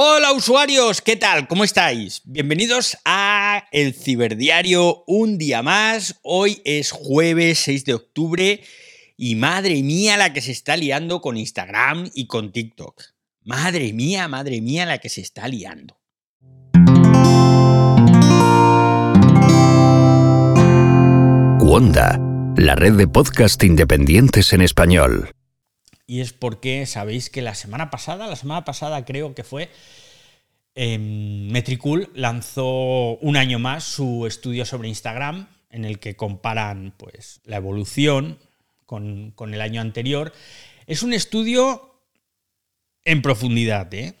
Hola usuarios, ¿qué tal? ¿Cómo estáis? Bienvenidos a el Ciberdiario un día más. Hoy es jueves 6 de octubre y madre mía la que se está liando con Instagram y con TikTok. Madre mía, madre mía la que se está liando. Wanda, la red de podcast independientes en español y es porque sabéis que la semana pasada, la semana pasada creo que fue, em, Metricool lanzó un año más su estudio sobre Instagram, en el que comparan pues, la evolución con, el año anterior. Es un estudio en profundidad, ¿eh?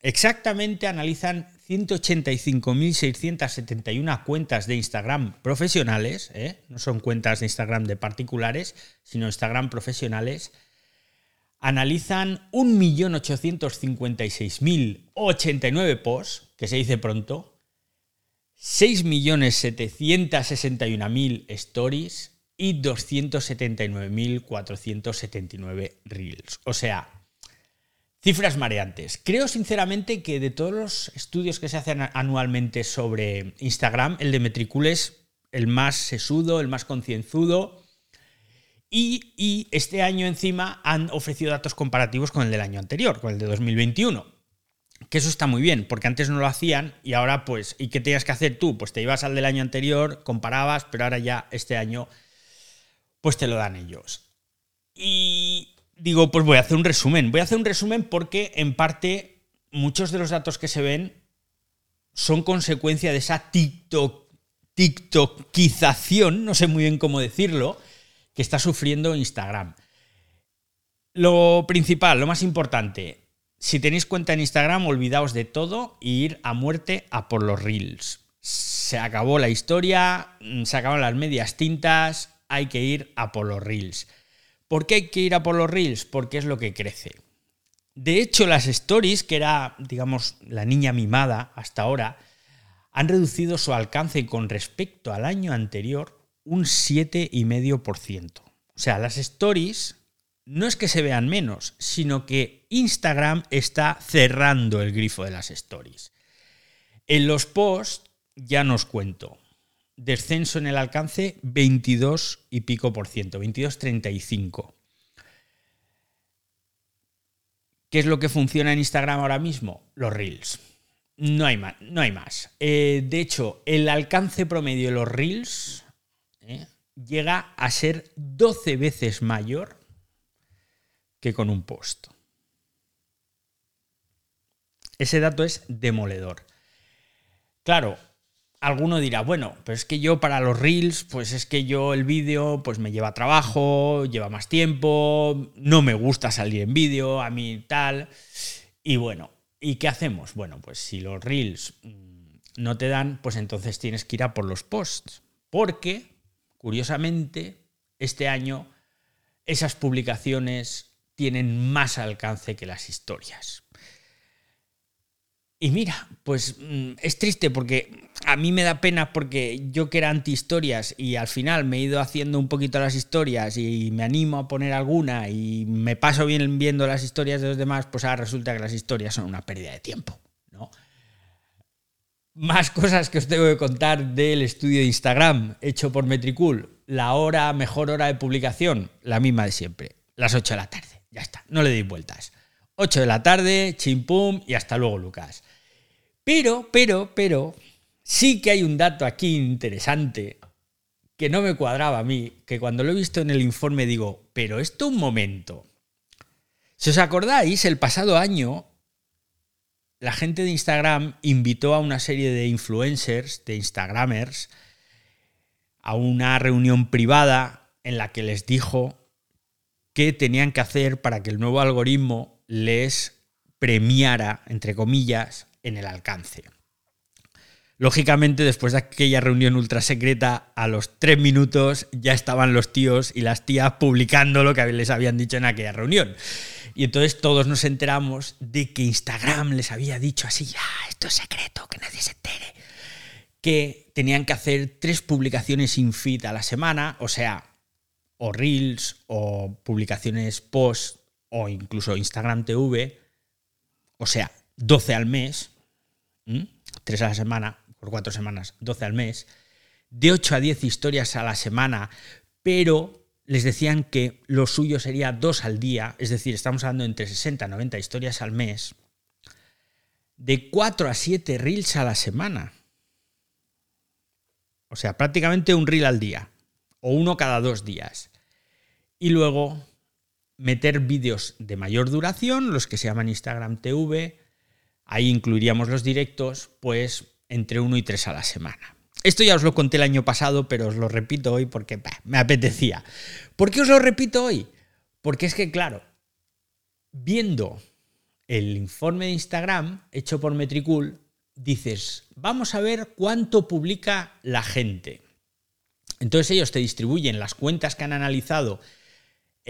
Exactamente analizan 185.671 cuentas de Instagram profesionales, ¿eh? no son cuentas de Instagram de particulares, sino Instagram profesionales, analizan 1.856.089 posts, que se dice pronto, 6.761.000 stories y 279.479 reels. O sea, cifras mareantes. Creo sinceramente que de todos los estudios que se hacen anualmente sobre Instagram, el de Metricool es el más sesudo, el más concienzudo y, este año encima han ofrecido datos comparativos con el del año anterior, con el de 2021. Que eso está muy bien, porque antes no lo hacían y ahora pues, ¿y qué tenías que hacer tú? Pues te ibas al del año anterior, comparabas, pero ahora ya este año pues te lo dan ellos. Y digo, pues voy a hacer un resumen. Voy a hacer un resumen porque en parte muchos de los datos que se ven son consecuencia de esa TikTok, TikTokización, no sé muy bien cómo decirlo, está sufriendo Instagram. Lo principal, lo más importante, si tenéis cuenta en Instagram, olvidaos de todo e ir a muerte a por los reels. Se acabó la historia, mm, se acaban las medias tintas, hay que ir a por los reels. ¿Por qué hay que ir a por los reels? Porque es lo que crece. De hecho, las stories, que era, digamos, la niña mimada hasta ahora, han reducido su alcance con respecto al año anterior un 7,5%. O sea, las stories no es que se vean menos, sino que Instagram está cerrando el grifo de las stories. En los posts ya nos cuento. Descenso en el alcance 22 y pico por ciento, 22,35. ¿Qué es lo que funciona en Instagram ahora mismo? Los reels. No hay más. No hay más. Eh, de hecho, el alcance promedio de los reels ¿eh? llega a ser 12 veces mayor que con un post. Ese dato es demoledor. Claro, alguno dirá, bueno, pero es que yo para los reels, pues es que yo el vídeo pues me lleva trabajo, lleva más tiempo, no me gusta salir en vídeo, a mí tal. Y bueno, ¿y qué hacemos? Bueno, pues si los reels mm, no te dan, pues entonces tienes que ir a por los posts. Porque Curiosamente, este año esas publicaciones tienen más alcance que las historias. Y mira, pues mm, es triste porque a mí me da pena porque yo que era anti historias y al final me he ido haciendo un poquito las historias y me animo a poner alguna y me paso bien viendo las historias de los demás, pues ahora resulta que las historias son una pérdida de tiempo. Más cosas que os tengo que contar del estudio de Instagram hecho por Metricool. La hora, mejor hora de publicación, la misma de siempre, las 8 de la tarde. Ya está, no le deis vueltas. 8 de la tarde, chimpum y hasta luego, Lucas. Pero, pero, pero, sí que hay un dato aquí interesante que no me cuadraba a mí, que cuando lo he visto en el informe digo, pero esto un momento. Si os acordáis, el pasado año la gente de Instagram invitó a una serie de influencers, de Instagramers, a una reunión privada en la que les dijo qué tenían que hacer para que el nuevo algoritmo les premiara, entre comillas, en el alcance. Lógicamente, después de aquella reunión ultra secreta, a los tres minutos ya estaban los tíos y las tías publicando lo que les habían dicho en aquella reunión. Y entonces todos nos enteramos de que Instagram les había dicho así, ya, esto es secreto, que nadie se entere, que tenían que hacer tres publicaciones in feed a la semana, o sea, o reels, o publicaciones post, o incluso Instagram TV, o sea, 12 al mes, 3 a la semana, por 4 semanas, 12 al mes, de 8 a 10 historias a la semana, pero les decían que lo suyo sería 2 al día, es decir, estamos hablando entre 60 y 90 historias al mes, de 4 a 7 reels a la semana. O sea, prácticamente un reel al día, o uno cada dos días. Y luego meter vídeos de mayor duración, los que se llaman Instagram TV, ahí incluiríamos los directos, pues entre uno y tres a la semana. Esto ya os lo conté el año pasado, pero os lo repito hoy porque me apetecía. ¿Por qué os lo repito hoy? Porque es que, claro, viendo el informe de Instagram hecho por Metricool, dices, vamos a ver cuánto publica la gente. Entonces ellos te distribuyen las cuentas que han analizado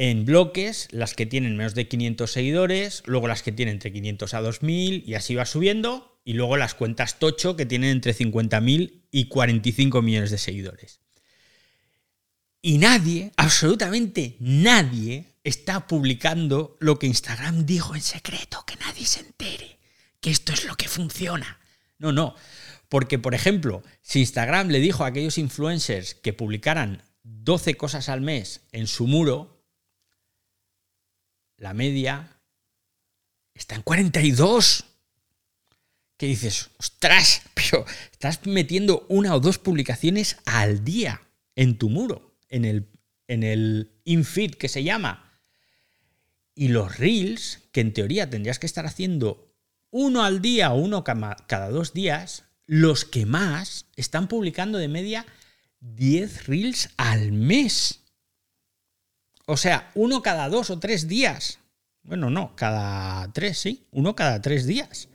en bloques, las que tienen menos de 500 seguidores, luego las que tienen entre 500 a 2000 y así va subiendo, y luego las cuentas tocho que tienen entre 50.000 y 45 millones de seguidores. Y nadie, absolutamente nadie, está publicando lo que Instagram dijo en secreto, que nadie se entere, que esto es lo que funciona. No, no, porque por ejemplo, si Instagram le dijo a aquellos influencers que publicaran 12 cosas al mes en su muro, la media está en 42. ¿Qué dices? Ostras, pero estás metiendo una o dos publicaciones al día en tu muro, en el, en el infeed que se llama. Y los reels, que en teoría tendrías que estar haciendo uno al día o uno cada dos días, los que más están publicando de media 10 reels al mes. O sea, uno cada dos o tres días. Bueno, no, cada tres, sí, uno cada tres días.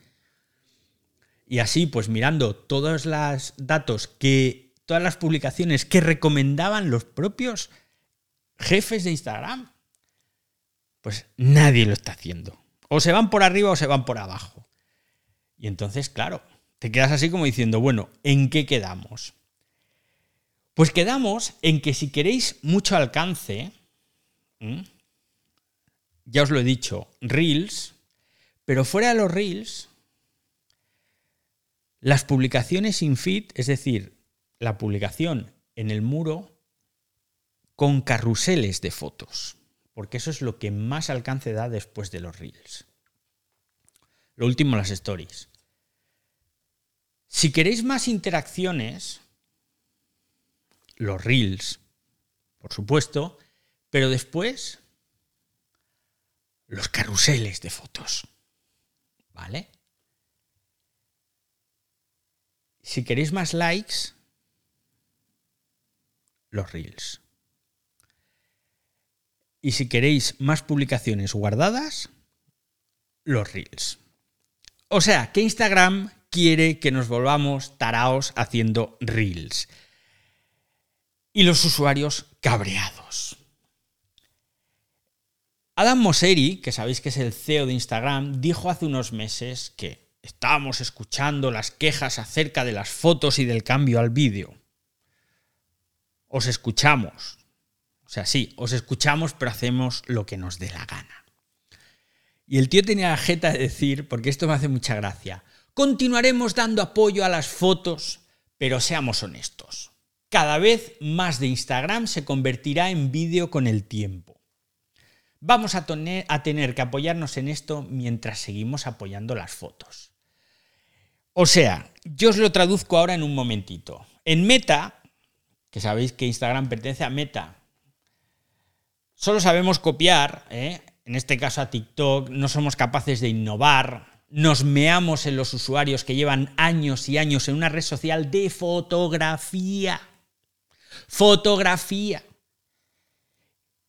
Y así, pues mirando todos los datos que, todas las publicaciones que recomendaban los propios jefes de Instagram, pues nadie lo está haciendo. O se van por arriba o se van por abajo. Y entonces, claro, te quedas así como diciendo, bueno, ¿en qué quedamos? Pues quedamos en que si queréis mucho alcance, ya os lo he dicho, Reels, pero fuera de los Reels, las publicaciones sin feed, es decir, la publicación en el muro con carruseles de fotos, porque eso es lo que más alcance da después de los Reels. Lo último, las stories. Si queréis más interacciones, los Reels, por supuesto, pero después los carruseles de fotos. ¿Vale? Si queréis más likes, los reels. Y si queréis más publicaciones guardadas, los reels. O sea, que Instagram quiere que nos volvamos taraos haciendo reels. Y los usuarios cabreados. Adam Mosseri, que sabéis que es el CEO de Instagram, dijo hace unos meses que estábamos escuchando las quejas acerca de las fotos y del cambio al vídeo. Os escuchamos. O sea, sí, os escuchamos, pero hacemos lo que nos dé la gana. Y el tío tenía la jeta de decir, porque esto me hace mucha gracia, continuaremos dando apoyo a las fotos, pero seamos honestos. Cada vez más de Instagram se convertirá en vídeo con el tiempo. Vamos a tener, que apoyarnos en esto mientras seguimos apoyando las fotos. O sea, yo os lo traduzco ahora en un momentito. En Meta, que sabéis que Instagram pertenece a Meta, solo sabemos copiar, ¿eh? en este caso a TikTok, no somos capaces de innovar, nos meamos en los usuarios que llevan años y años en una red social de fotografía. Fotografía.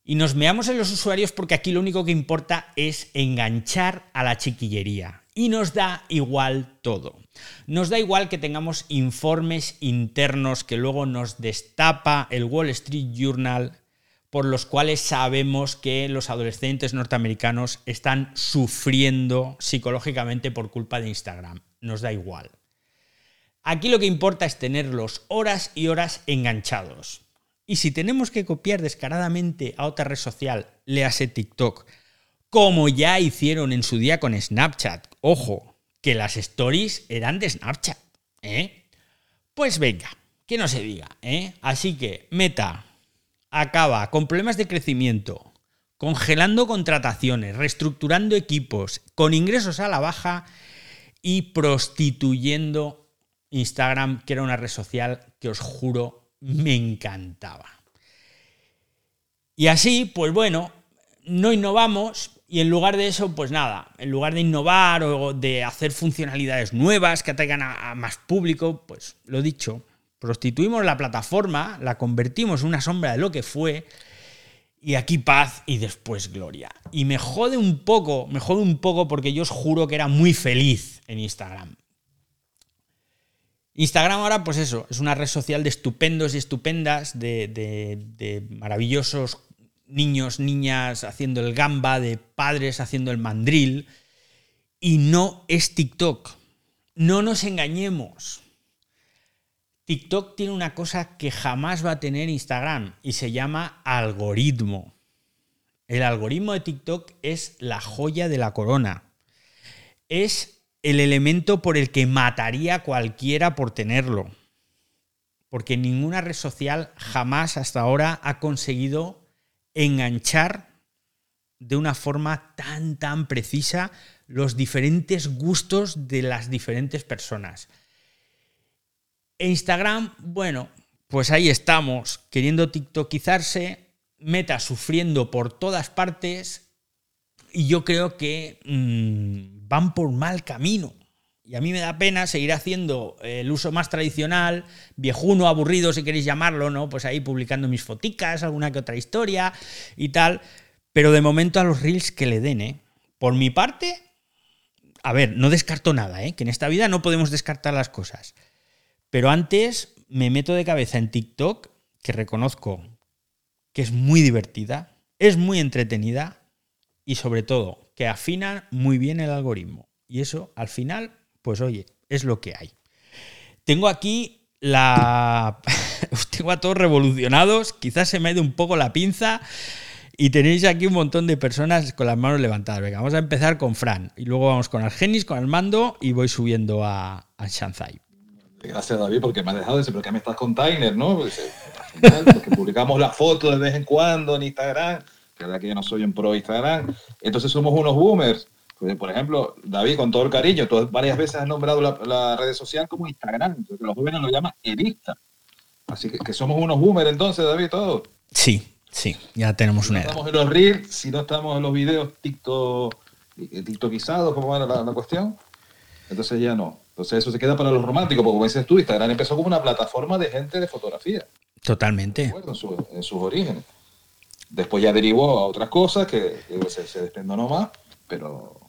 Y nos meamos en los usuarios porque aquí lo único que importa es enganchar a la chiquillería. Y nos da igual todo. Nos da igual que tengamos informes internos que luego nos destapa el Wall Street Journal por los cuales sabemos que los adolescentes norteamericanos están sufriendo psicológicamente por culpa de Instagram. Nos da igual. Aquí lo que importa es tenerlos horas y horas enganchados. Y si tenemos que copiar descaradamente a otra red social, léase TikTok, como ya hicieron en su día con Snapchat, ojo, que las stories eran de Snapchat. ¿eh? Pues venga, que no se diga. ¿eh? Así que Meta acaba con problemas de crecimiento, congelando contrataciones, reestructurando equipos, con ingresos a la baja y prostituyendo Instagram, que era una red social que os juro me encantaba. Y así, pues bueno, no innovamos y en lugar de eso, pues nada, en lugar de innovar o de hacer funcionalidades nuevas que atraigan a, más público, pues lo dicho, prostituimos la plataforma, la convertimos en una sombra de lo que fue y aquí paz y después gloria. Y me jode un poco, me jode un poco porque yo os juro que era muy feliz en Instagram. Instagram ahora, pues eso, es una red social de estupendos y estupendas, de, de maravillosos niños, niñas haciendo el gamba, de padres haciendo el mandril. Y no es TikTok. No nos engañemos. TikTok tiene una cosa que jamás va a tener Instagram y se llama algoritmo. El algoritmo de TikTok es la joya de la corona. Es el elemento por el que mataría a cualquiera por tenerlo. Porque ninguna red social jamás hasta ahora ha conseguido enganchar de una forma tan, tan precisa los diferentes gustos de las diferentes personas. Instagram, bueno, pues ahí estamos, queriendo tiktokizarse, Meta sufriendo por todas partes, y yo creo que mm, van por mal camino. Y a mí me da pena seguir haciendo el uso más tradicional, viejuno, aburrido, si queréis llamarlo, ¿no? Pues ahí publicando mis foticas, alguna que otra historia y tal. Pero de momento a los reels que le den, ¿eh? Por mi parte, a ver, no descarto nada, ¿eh? Que en esta vida no podemos descartar las cosas. Pero antes me meto de cabeza en TikTok, que reconozco que es muy divertida, es muy entretenida y sobre todo que afina muy bien el algoritmo. Y eso al final pues oye, es lo que hay. Tengo aquí la... Os tengo a todos revolucionados, quizás se me ha ido un poco la pinza y tenéis aquí un montón de personas con las manos levantadas. Venga, vamos a empezar con Fran y luego vamos con Argenis, con Armando y voy subiendo a, a Shanzai. Gracias David porque me has dejado decir, pero que me estás con Tyner, ¿no? Pues, eh, porque publicamos la foto de vez en cuando en Instagram, que verdad que yo no soy un pro Instagram, entonces somos unos boomers. Pues, por ejemplo, David, con todo el cariño, tú varias veces has nombrado la, red social como Instagram, los jóvenes lo llaman Evista. Así que, que, somos unos boomers entonces, David, todos. Sí, sí, ya tenemos una edad. estamos en los reels, si no estamos en los videos TikTok, eh, TikTokizados, como era la, cuestión, entonces ya no. Entonces eso se queda para los románticos, porque como dices tú, Instagram empezó como una plataforma de gente de fotografía. Totalmente. En, sus orígenes. Después ya derivó a otras cosas que, se, se desprendonó más, pero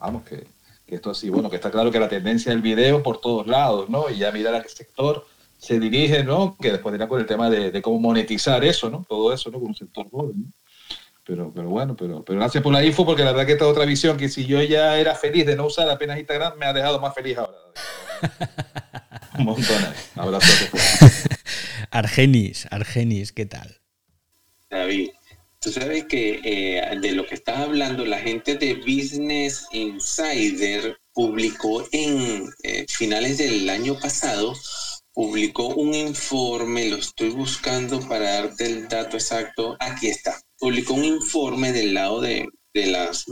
vamos, que, esto así, bueno, que está claro que la tendencia del video por todos lados, ¿no? Y ya mirar a qué sector se dirige, ¿no? Que después dirá con el tema de, cómo monetizar eso, ¿no? Todo eso, ¿no? Con un sector joven, ¿no? Pero, pero bueno, pero, pero gracias por la info, porque la verdad que esta otra visión, que si yo ya era feliz de no usar apenas Instagram, me ha dejado más feliz ahora. un montón. Abrazo. Argenis, Argenis, ¿qué tal? David, Tú sabes que eh, de lo que estás hablando, la gente de Business Insider publicó en eh, finales del año pasado, publicó un informe, lo estoy buscando para darte el dato exacto, aquí está, publicó un informe del lado de, de las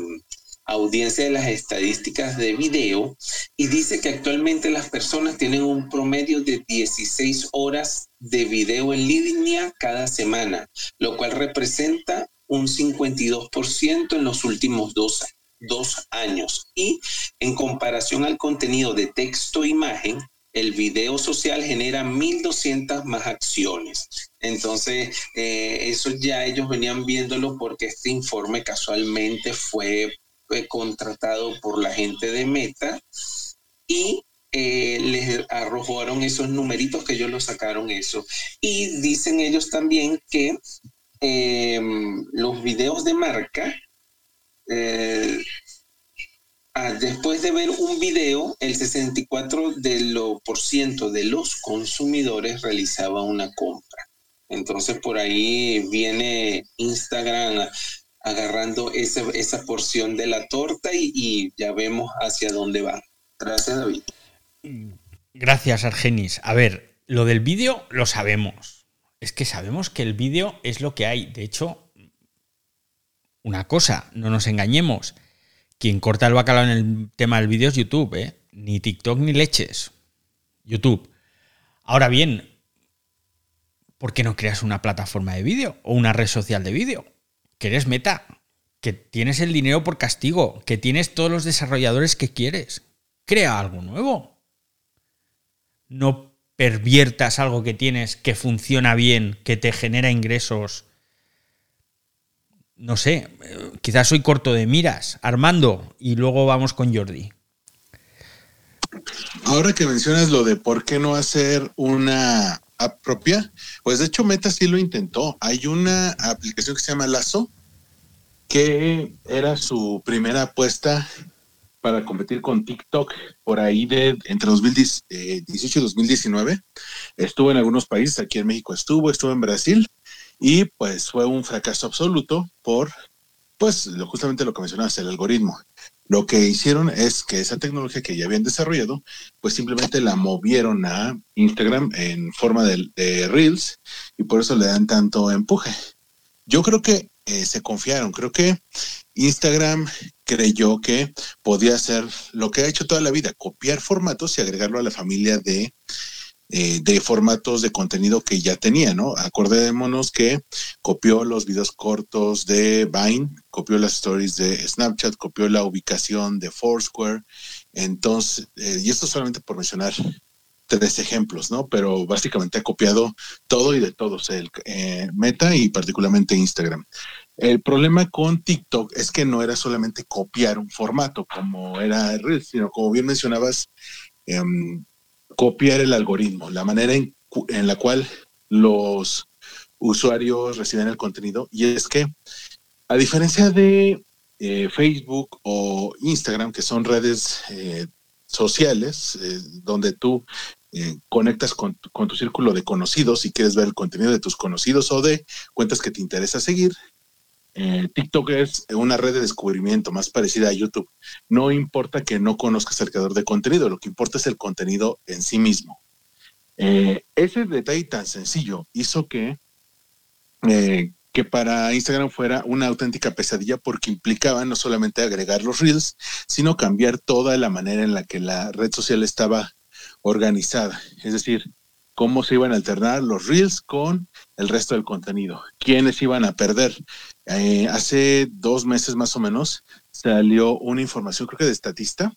audiencia de las estadísticas de video y dice que actualmente las personas tienen un promedio de 16 horas de video en línea cada semana, lo cual representa un 52% en los últimos dos, dos años. Y en comparación al contenido de texto-imagen, e el video social genera 1.200 más acciones. Entonces, eh, eso ya ellos venían viéndolo porque este informe casualmente fue contratado por la gente de Meta y eh, les arrojaron esos numeritos que ellos lo sacaron eso. Y dicen ellos también que em, los videos de marca, eh, ah, después de ver un video, el 64% de, lo, por ciento de los consumidores realizaba una compra. Entonces por ahí viene Instagram agarrando esa, esa porción de la torta y, ya vemos hacia dónde va. Gracias, David. Gracias, Argenis. A ver, lo del vídeo lo sabemos. Es que sabemos que el vídeo es lo que hay. De hecho, una cosa, no nos engañemos. Quien corta el bacalao en el tema del vídeo es YouTube, ¿eh? Ni TikTok ni leches. YouTube. Ahora bien, ¿por qué no creas una plataforma de vídeo o una red social de vídeo? Que eres meta, que tienes el dinero por castigo, que tienes todos los desarrolladores que quieres. Crea algo nuevo. No perviertas algo que tienes, que funciona bien, que te genera ingresos. No sé, quizás soy corto de miras. Armando, y luego vamos con Jordi. Ahora que mencionas lo de por qué no hacer una propia, pues de hecho Meta sí lo intentó. Hay una aplicación que se llama Lazo, que era su primera apuesta para competir con TikTok por ahí de entre 2018 eh, y 2019. Estuvo en algunos países, aquí en México estuvo, estuvo en Brasil y pues fue un fracaso absoluto por pues lo, justamente lo que mencionabas, el algoritmo. Lo que hicieron es que esa tecnología que ya habían desarrollado, pues simplemente la movieron a Instagram en forma de, Reels y por eso le dan tanto empuje. Yo creo que eh, se confiaron, creo que Instagram creyó que podía hacer lo que ha hecho toda la vida, copiar formatos y agregarlo a la familia de eh, de formatos de contenido que ya tenía, ¿no? Acordémonos que copió los videos cortos de Vine, copió las stories de Snapchat, copió la ubicación de Foursquare, entonces, eh, y esto solamente por mencionar tres ejemplos, ¿no? Pero básicamente ha copiado todo y de todos, el eh, Meta y particularmente Instagram. El problema con TikTok es que no era solamente copiar un formato como era Reels, sino como bien mencionabas, em, copiar el algoritmo, la manera en, la cual los usuarios reciben el contenido. Y es que, a diferencia de eh, Facebook o Instagram, que son redes eh, sociales, eh, donde tú conectas con, con, tu círculo de conocidos y quieres ver el contenido de tus conocidos o de cuentas que te interesa seguir, eh, TikTok es una red de descubrimiento más parecida a YouTube. No importa que no conozcas el creador de contenido, lo que importa es el contenido en sí mismo. Eh, ese detalle tan sencillo hizo que, eh, que para Instagram fuera una auténtica pesadilla porque implicaba no solamente agregar los reels, sino cambiar toda la manera en la que la red social estaba organizada. Es decir, cómo se iban a alternar los reels con el resto del contenido, quiénes iban a perder. Eh, hace dos meses más o menos salió una información, creo que de Estatista,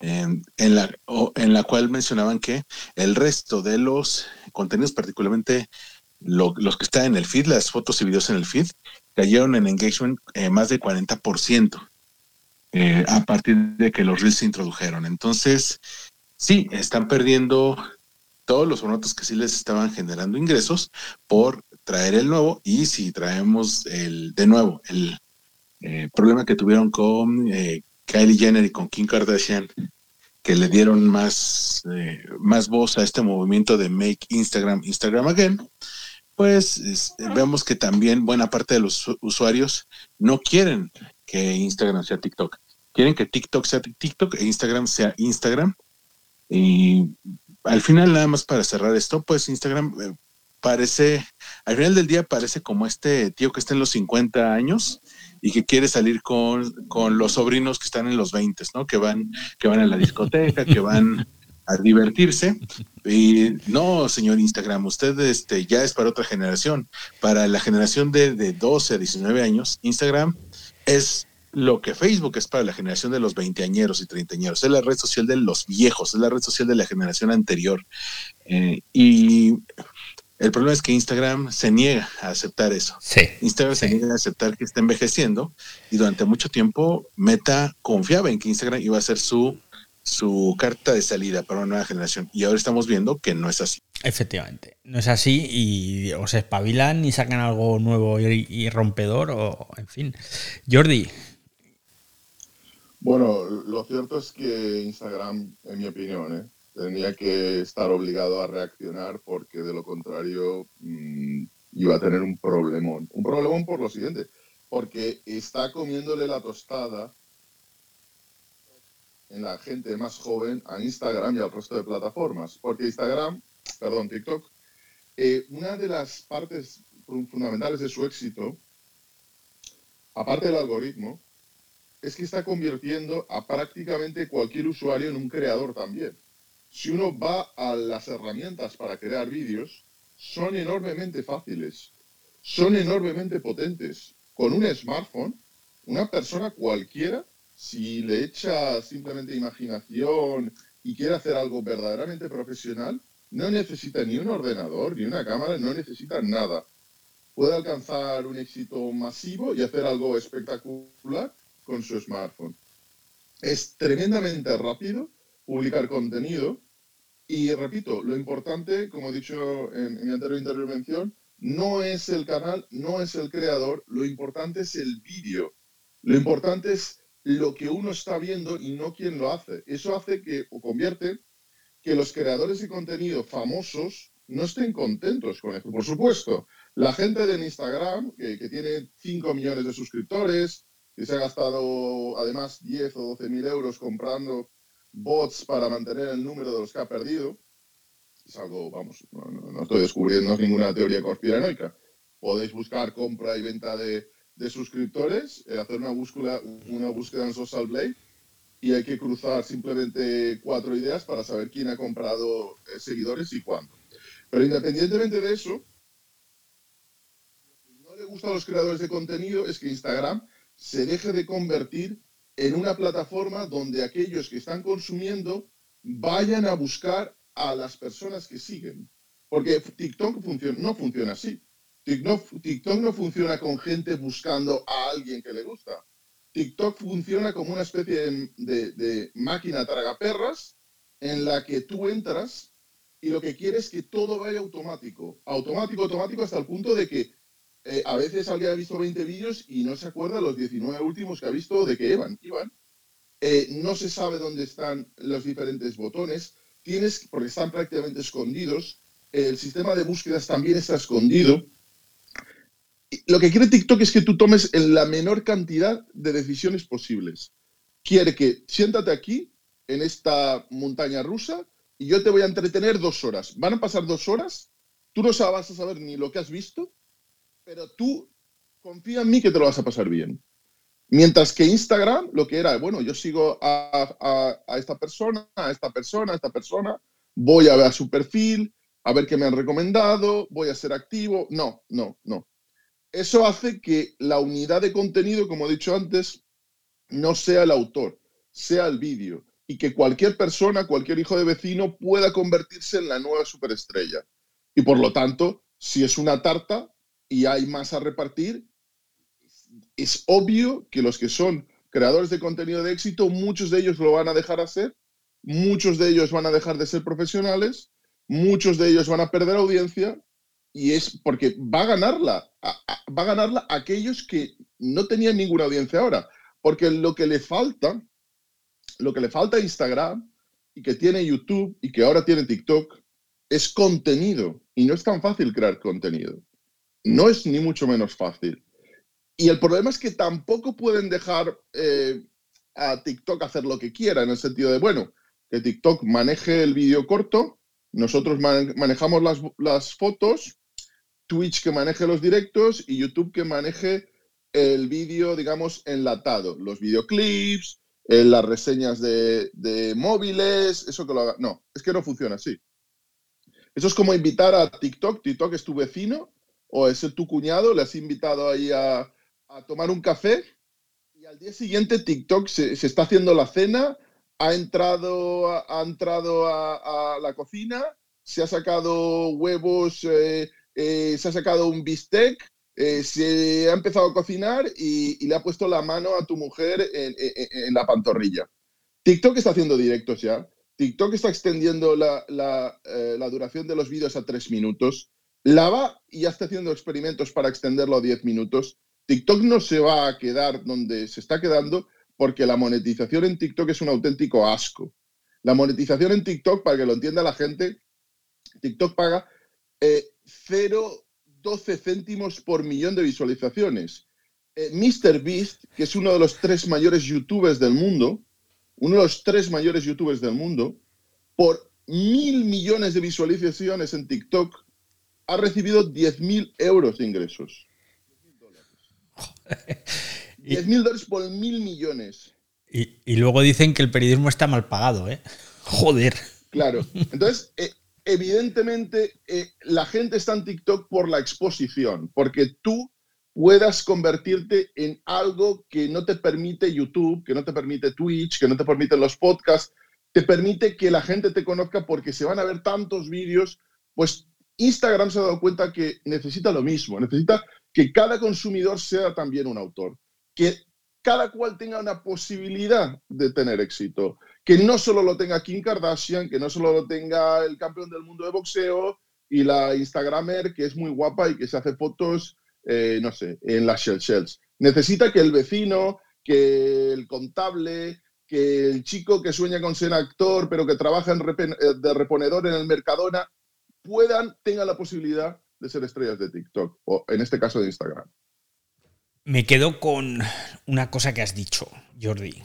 en, la, en la cual mencionaban que el resto de los contenidos, particularmente los que están en el feed, las fotos y videos en el feed, cayeron en engagement eh, más de 40% eh, a partir de que los reels se introdujeron. Entonces, sí, están perdiendo todos los formatos que sí les estaban generando ingresos por traer el nuevo y si traemos el de nuevo el eh, problema que tuvieron con eh, Kylie Jenner y con Kim Kardashian que le dieron más, eh, más voz a este movimiento de Make Instagram Instagram Again, pues vemos que también buena parte de los usuarios no quieren que Instagram sea TikTok. Quieren que TikTok sea TikTok e Instagram sea Instagram. Y al final, nada más para cerrar esto, pues Instagram eh, parece, al final del día parece como este tío que está en los 50 años y que quiere salir con, con los sobrinos que están en los 20, ¿no? Que van, que van a la discoteca, que van a divertirse. Y no, señor Instagram, usted este, ya es para otra generación. Para la generación de, de 12 a 19 años, Instagram es lo que Facebook es para la generación de los veinteañeros y treintañeros, es la red social de los viejos, es la red social de la generación anterior. Eh, y el problema es que Instagram se niega a aceptar eso. Instagram se niega a aceptar que está envejeciendo y durante mucho tiempo Meta confiaba en que Instagram iba a ser su, su carta de salida para una nueva generación y ahora estamos viendo que no es así. Efectivamente, no es así y o se espabilan y sacan algo nuevo y, y rompedor o en fin. Jordi, bueno, lo cierto es que Instagram, en mi opinión, ¿eh? tenía que estar obligado a reaccionar porque de lo contrario mm, iba a tener un problemón. Un problemón por lo siguiente, porque está comiéndole la tostada en la gente más joven a Instagram y al resto de plataformas. Porque Instagram, perdón, TikTok, eh, una de las partes fundamentales de su éxito, aparte del algoritmo, es que está convirtiendo a prácticamente cualquier usuario en un creador también. Si uno va a las herramientas para crear vídeos, son enormemente fáciles, son enormemente potentes. Con un smartphone, una persona cualquiera, si le echa simplemente imaginación y quiere hacer algo verdaderamente profesional, no necesita ni un ordenador, ni una cámara, no necesita nada. Puede alcanzar un éxito masivo y hacer algo espectacular con su smartphone. Es tremendamente rápido publicar contenido y repito, lo importante, como he dicho en, mi anterior intervención, no es el canal, no es el creador, lo importante es el vídeo. Lo importante es lo que uno está viendo y no quién lo hace. Eso hace que o convierte que los creadores de contenido famosos no estén contentos con esto. Por supuesto, la gente de Instagram, que, que tiene 5 millones de suscriptores, que se ha gastado además 10 o 12 mil euros comprando bots para mantener el número de los que ha perdido. Es algo, vamos, no, estoy descubriendo ninguna teoría conspiranoica. Podéis buscar compra y venta de, suscriptores, eh, hacer una búsqueda, una búsqueda en Social Blade y hay que cruzar simplemente cuatro ideas para saber quién ha comprado eh, seguidores y cuándo. Pero independientemente de eso, lo que no le gusta a los creadores de contenido es que Instagram se deje de convertir en una plataforma donde aquellos que están consumiendo vayan a buscar a las personas que siguen. Porque TikTok no funciona así. TikTok, no funciona con gente buscando a alguien que le gusta. TikTok funciona como una especie de, de máquina tragaperras en la que tú entras y lo que quieres es que todo vaya automático. Automático, automático hasta el punto de que eh, a veces alguien ha visto 20 vídeos y no se acuerda los 19 últimos que ha visto de que iban. iban. Eh, no se sabe dónde están los diferentes botones, tienes, porque están prácticamente escondidos. El sistema de búsquedas también está escondido. lo que quiere TikTok es que tú tomes la menor cantidad de decisiones posibles. Quiere que siéntate aquí, en esta montaña rusa, y yo te voy a entretener dos horas. Van a pasar dos horas, tú no vas a saber ni lo que has visto, pero tú confía en mí que te lo vas a pasar bien. Mientras que Instagram, lo que era, bueno, yo sigo a, esta persona, a esta persona, a esta persona, voy a ver su perfil, a ver qué me han recomendado, voy a ser activo. No, no, no. Eso hace que la unidad de contenido, como he dicho antes, no sea el autor, sea el vídeo. Y que cualquier persona, cualquier hijo de vecino pueda convertirse en la nueva superestrella. Y por lo tanto, si es una tarta, y hay más a repartir, es obvio que los que son creadores de contenido de éxito, muchos de ellos lo van a dejar hacer, muchos de ellos van a dejar de ser profesionales, muchos de ellos van a perder audiencia y es porque va a ganarla, va a ganarla aquellos que no tenían ninguna audiencia ahora, porque lo que le falta, lo que le falta a Instagram y que tiene YouTube y que ahora tiene TikTok es contenido y no es tan fácil crear contenido no es ni mucho menos fácil. Y el problema es que tampoco pueden dejar eh, a TikTok hacer lo que quiera, en el sentido de, bueno, que TikTok maneje el vídeo corto, nosotros manejamos las, fotos, Twitch que maneje los directos y YouTube que maneje el vídeo, digamos, enlatado, los videoclips, eh, las reseñas de, de, móviles, eso que lo haga. No, es que no funciona así. Eso es como invitar a TikTok, TikTok es tu vecino, o es tu cuñado, le has invitado ahí a, tomar un café y al día siguiente TikTok se, está haciendo la cena, ha entrado, ha, entrado a, la cocina, se ha sacado huevos, eh, eh, se ha sacado un bistec, eh, se ha empezado a cocinar y, le ha puesto la mano a tu mujer en, la pantorrilla. TikTok está haciendo directos ya. TikTok está extendiendo la, la duración de los vídeos a tres minutos. Lava y ya está haciendo experimentos para extenderlo a 10 minutos. TikTok no se va a quedar donde se está quedando porque la monetización en TikTok es un auténtico asco. La monetización en TikTok, para que lo entienda la gente, TikTok paga 0,12 eh, céntimos por millón de visualizaciones. Eh, MrBeast, que es uno de los tres mayores youtubers del mundo, uno de los tres mayores youtubers del mundo, por mil millones de visualizaciones en TikTok, ha recibido 10 mil euros de ingresos. 10 mil dólares por mil millones. Y, y, luego dicen que el periodismo está mal pagado, ¿eh? Joder. Claro. Entonces, eh, evidentemente, eh, la gente está en TikTok por la exposición, porque tú puedas convertirte en algo que no te permite YouTube, que no te permite Twitch, que no te permiten los podcasts, te permite que la gente te conozca porque se van a ver tantos vídeos, pues Instagram se ha dado cuenta que necesita lo mismo, necesita que cada consumidor sea también un autor, que cada cual tenga una posibilidad de tener éxito, que no solo lo tenga Kim Kardashian, que no solo lo tenga el campeón del mundo de boxeo y la Instagramer que es muy guapa y que se hace fotos, eh, no sé, en las Shell Shells. Necesita que el vecino, que el contable, que el chico que sueña con ser actor, pero que trabaja eh, de reponedor en el Mercadona, puedan, tengan la posibilidad de ser estrellas de TikTok, o en este caso de Instagram. Me quedo con una cosa que has dicho, Jordi.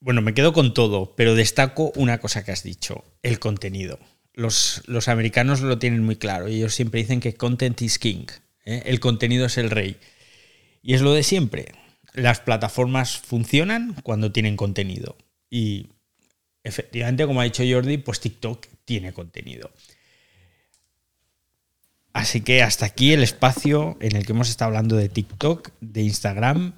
Bueno, me quedo con todo, pero destaco una cosa que has dicho, el contenido. Los, los americanos lo tienen muy claro, ellos siempre dicen que content is king, ¿eh? el contenido es el rey. Y es lo de siempre, las plataformas funcionan cuando tienen contenido. Y efectivamente, como ha dicho Jordi, pues TikTok tiene contenido. Así que hasta aquí el espacio en el que hemos estado hablando de TikTok, de Instagram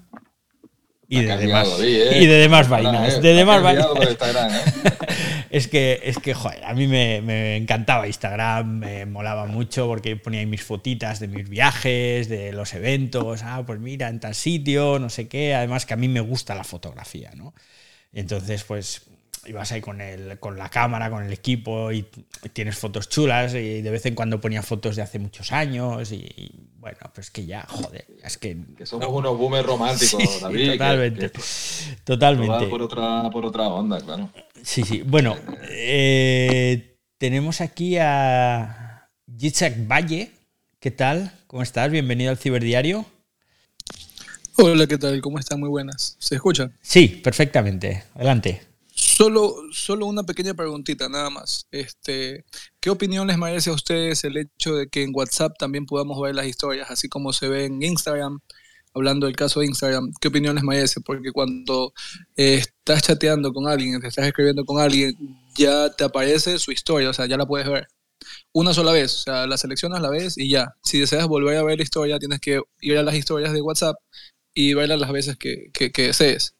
y de, demás, ¿eh? y de demás vainas. Eh, de demás vainas. ¿eh? es que, es que, joder, a mí me, me, encantaba Instagram, me molaba mucho porque ponía ahí mis fotitas de mis viajes, de los eventos, ah, pues mira, en tal sitio, no sé qué. Además que a mí me gusta la fotografía, ¿no? Entonces, pues ibas ahí con, el, con la cámara, con el equipo y tienes fotos chulas y de vez en cuando ponía fotos de hace muchos años y, bueno, pues que ya, joder, es que... Que somos unos boomers románticos, Sí, David. totalmente, que- que totalmente. por otra, por otra onda, claro. Sí, sí. Bueno, eh, tenemos aquí a Yitzhak Valle. ¿Qué tal? ¿Cómo estás? Bienvenido al Ciberdiario. Hola, ¿qué tal? ¿Cómo están? Muy buenas. ¿Se escuchan? Sí, perfectamente. Adelante. Solo, solo una pequeña preguntita, nada más. Este, ¿Qué opinión les merece a ustedes el hecho de que en WhatsApp también podamos ver las historias, así como se ve en Instagram? Hablando del caso de Instagram, ¿qué opinión les merece? Porque cuando eh, estás chateando con alguien, te estás escribiendo con alguien, ya te aparece su historia, o sea, ya la puedes ver. Una sola vez, o sea, la seleccionas, la ves y ya. Si deseas volver a ver la historia, tienes que ir a las historias de WhatsApp y verlas las veces que, que, que desees.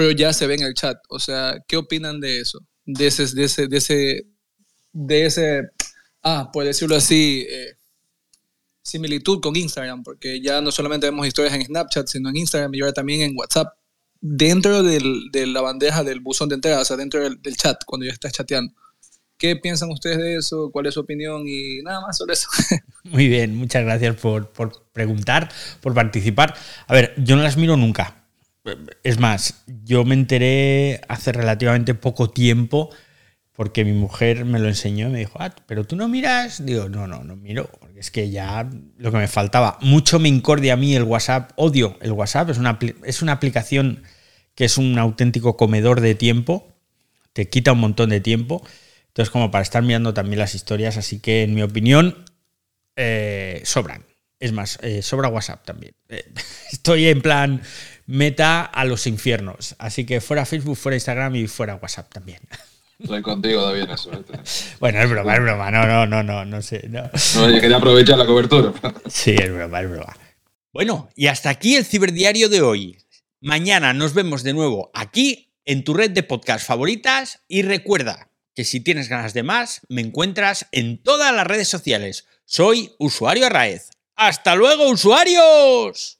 Pero ya se ve en el chat. O sea, ¿qué opinan de eso? De ese, de ese, de ese, de ese ah, por decirlo así, eh, similitud con Instagram, porque ya no solamente vemos historias en Snapchat, sino en Instagram y ahora también en WhatsApp, dentro del, de la bandeja del buzón de entrada, o sea, dentro del, del chat, cuando ya estás chateando. ¿Qué piensan ustedes de eso? ¿Cuál es su opinión? Y nada más sobre eso. Muy bien, muchas gracias por, por preguntar, por participar. A ver, yo no las miro nunca. Es más, yo me enteré hace relativamente poco tiempo porque mi mujer me lo enseñó y me dijo, ah, pero tú no miras. Digo, no, no, no miro, porque es que ya lo que me faltaba. Mucho me incordia a mí el WhatsApp. Odio el WhatsApp, es una, es una aplicación que es un auténtico comedor de tiempo, te quita un montón de tiempo. Entonces, como para estar mirando también las historias, así que en mi opinión, eh, sobran. Es más, eh, sobra WhatsApp también. Eh, estoy en plan meta a los infiernos. Así que fuera Facebook, fuera Instagram y fuera WhatsApp también. Estoy contigo, David, en eso. ¿eh? Bueno, es broma, es broma. No, no, no, no, no sé. no. No, yo quería aprovechar la cobertura. Sí, es broma, es broma. Bueno, y hasta aquí el ciberdiario de hoy. Mañana nos vemos de nuevo aquí en tu red de podcast favoritas y recuerda que si tienes ganas de más, me encuentras en todas las redes sociales. Soy usuario Arraez. ¡Hasta luego, usuarios!